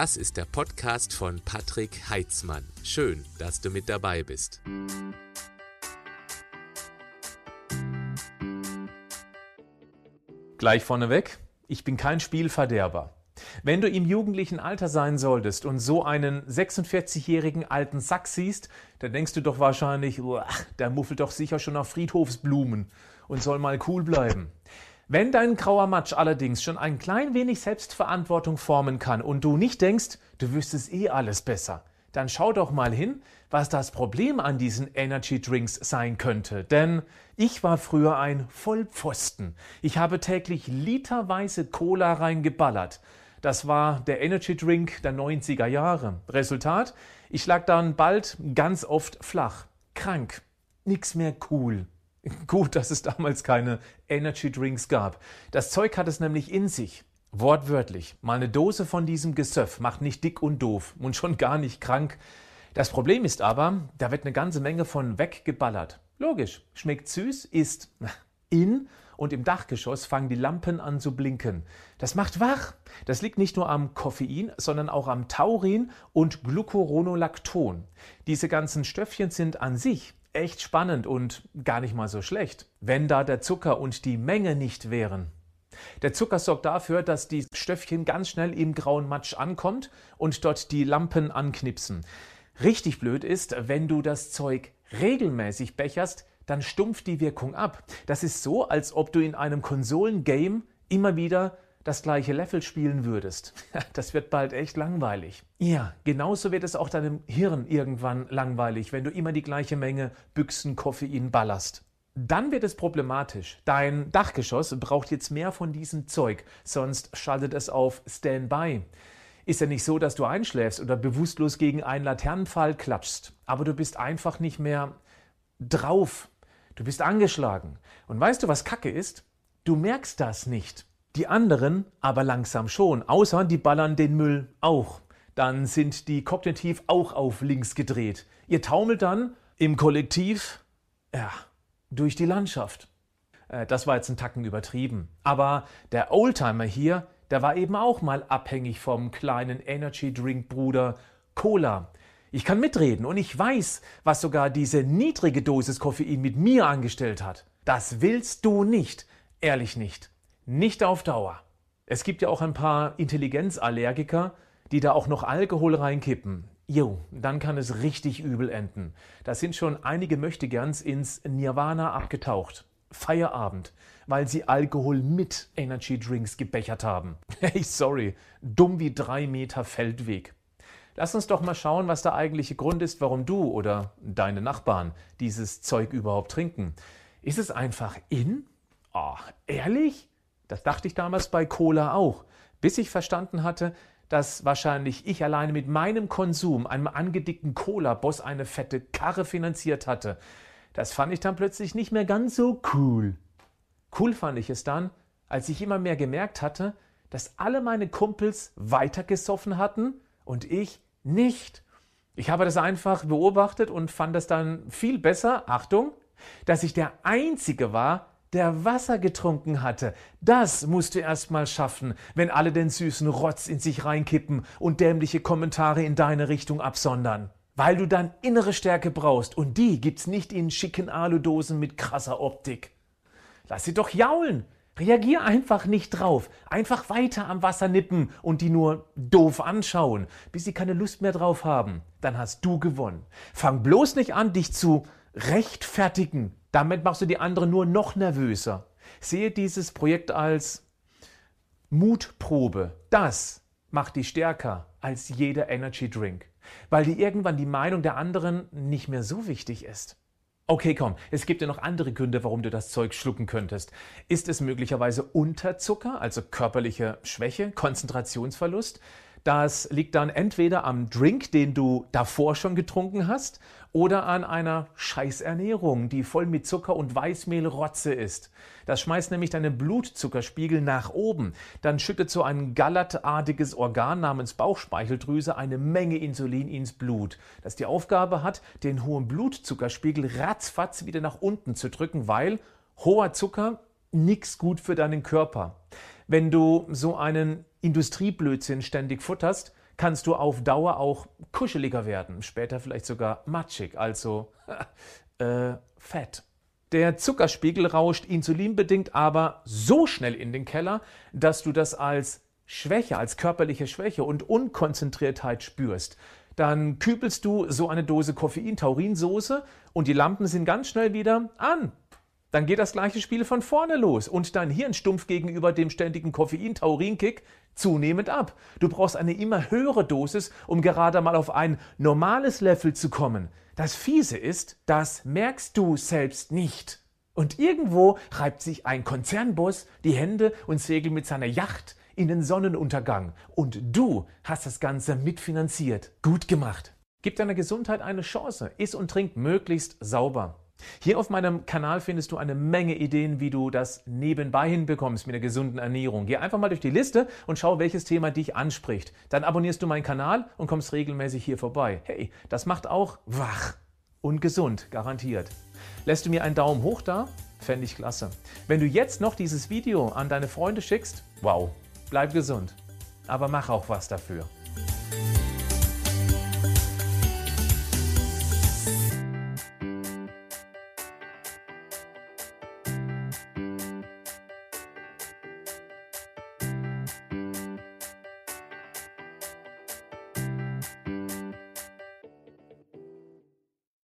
Das ist der Podcast von Patrick Heitzmann. Schön, dass du mit dabei bist. Gleich vorneweg, ich bin kein Spielverderber. Wenn du im jugendlichen Alter sein solltest und so einen 46-jährigen alten Sack siehst, dann denkst du doch wahrscheinlich, der muffelt doch sicher schon auf Friedhofsblumen und soll mal cool bleiben. Wenn dein grauer Matsch allerdings schon ein klein wenig Selbstverantwortung formen kann und du nicht denkst, du wüsstest eh alles besser, dann schau doch mal hin, was das Problem an diesen Energy Drinks sein könnte. Denn ich war früher ein Vollpfosten. Ich habe täglich literweise Cola reingeballert. Das war der Energy Drink der 90er Jahre. Resultat? Ich lag dann bald ganz oft flach, krank, nix mehr cool. Gut, dass es damals keine Energy Drinks gab. Das Zeug hat es nämlich in sich. Wortwörtlich. Mal eine Dose von diesem Gesöff macht nicht dick und doof und schon gar nicht krank. Das Problem ist aber, da wird eine ganze Menge von weggeballert. Logisch. Schmeckt süß, ist in und im Dachgeschoss fangen die Lampen an zu blinken. Das macht wach. Das liegt nicht nur am Koffein, sondern auch am Taurin und Glucuronolacton. Diese ganzen Stöffchen sind an sich echt spannend und gar nicht mal so schlecht, wenn da der Zucker und die Menge nicht wären. Der Zucker sorgt dafür, dass die Stöffchen ganz schnell im grauen Matsch ankommt und dort die Lampen anknipsen. Richtig blöd ist, wenn du das Zeug regelmäßig becherst, dann stumpft die Wirkung ab. Das ist so, als ob du in einem Konsolengame immer wieder das gleiche Level spielen würdest. Das wird bald echt langweilig. Ja, genauso wird es auch deinem Hirn irgendwann langweilig, wenn du immer die gleiche Menge Büchsen Koffein ballerst. Dann wird es problematisch. Dein Dachgeschoss braucht jetzt mehr von diesem Zeug, sonst schaltet es auf Standby. Ist ja nicht so, dass du einschläfst oder bewusstlos gegen einen Laternenpfahl klatschst, aber du bist einfach nicht mehr drauf. Du bist angeschlagen. Und weißt du, was Kacke ist? Du merkst das nicht. Die anderen aber langsam schon, außer die ballern den Müll auch. Dann sind die kognitiv auch auf links gedreht. Ihr taumelt dann im Kollektiv, ja, durch die Landschaft. Äh, das war jetzt ein Tacken übertrieben. Aber der Oldtimer hier, der war eben auch mal abhängig vom kleinen Energy Drink Bruder Cola. Ich kann mitreden und ich weiß, was sogar diese niedrige Dosis Koffein mit mir angestellt hat. Das willst du nicht, ehrlich nicht. Nicht auf Dauer. Es gibt ja auch ein paar Intelligenzallergiker, die da auch noch Alkohol reinkippen. Jo, dann kann es richtig übel enden. Da sind schon einige Möchtegerns ins Nirvana abgetaucht. Feierabend, weil sie Alkohol mit Energy Drinks gebechert haben. Hey, sorry, dumm wie drei Meter Feldweg. Lass uns doch mal schauen, was der eigentliche Grund ist, warum du oder deine Nachbarn dieses Zeug überhaupt trinken. Ist es einfach in? Oh, ehrlich? Das dachte ich damals bei Cola auch, bis ich verstanden hatte, dass wahrscheinlich ich alleine mit meinem Konsum einem angedickten Cola-Boss eine fette Karre finanziert hatte. Das fand ich dann plötzlich nicht mehr ganz so cool. Cool fand ich es dann, als ich immer mehr gemerkt hatte, dass alle meine Kumpels weitergesoffen hatten und ich nicht. Ich habe das einfach beobachtet und fand es dann viel besser, Achtung, dass ich der Einzige war, der Wasser getrunken hatte. Das musst du erst mal schaffen, wenn alle den süßen Rotz in sich reinkippen und dämliche Kommentare in deine Richtung absondern. Weil du dann innere Stärke brauchst und die gibt's nicht in schicken Aludosen mit krasser Optik. Lass sie doch jaulen. Reagier einfach nicht drauf. Einfach weiter am Wasser nippen und die nur doof anschauen, bis sie keine Lust mehr drauf haben. Dann hast du gewonnen. Fang bloß nicht an, dich zu rechtfertigen damit machst du die anderen nur noch nervöser. Sehe dieses Projekt als Mutprobe. Das macht die stärker als jeder Energy Drink, weil dir irgendwann die Meinung der anderen nicht mehr so wichtig ist. Okay, komm, es gibt ja noch andere Gründe, warum du das Zeug schlucken könntest. Ist es möglicherweise Unterzucker, also körperliche Schwäche, Konzentrationsverlust? Das liegt dann entweder am Drink, den du davor schon getrunken hast, oder an einer Scheißernährung, die voll mit Zucker und Weißmehlrotze ist. Das schmeißt nämlich deinen Blutzuckerspiegel nach oben. Dann schüttet so ein gallertartiges Organ namens Bauchspeicheldrüse eine Menge Insulin ins Blut, das die Aufgabe hat, den hohen Blutzuckerspiegel ratzfatz wieder nach unten zu drücken, weil hoher Zucker nix gut für deinen Körper. Wenn du so einen Industrieblödsinn ständig futterst, kannst du auf Dauer auch kuscheliger werden, später vielleicht sogar matschig, also äh, fett. Der Zuckerspiegel rauscht insulinbedingt aber so schnell in den Keller, dass du das als Schwäche, als körperliche Schwäche und Unkonzentriertheit spürst. Dann kübelst du so eine Dose Koffein-Taurinsoße und die Lampen sind ganz schnell wieder an. Dann geht das gleiche Spiel von vorne los und dein Hirn stumpft gegenüber dem ständigen Koffein-Taurin-Kick zunehmend ab. Du brauchst eine immer höhere Dosis, um gerade mal auf ein normales Level zu kommen. Das Fiese ist, das merkst du selbst nicht. Und irgendwo reibt sich ein Konzernboss die Hände und segelt mit seiner Yacht in den Sonnenuntergang. Und du hast das Ganze mitfinanziert. Gut gemacht. Gib deiner Gesundheit eine Chance. Iss und trink möglichst sauber. Hier auf meinem Kanal findest du eine Menge Ideen, wie du das nebenbei hinbekommst mit der gesunden Ernährung. Geh einfach mal durch die Liste und schau, welches Thema dich anspricht. Dann abonnierst du meinen Kanal und kommst regelmäßig hier vorbei. Hey, das macht auch wach und gesund, garantiert. Lässt du mir einen Daumen hoch da? Fände ich klasse. Wenn du jetzt noch dieses Video an deine Freunde schickst, wow, bleib gesund. Aber mach auch was dafür.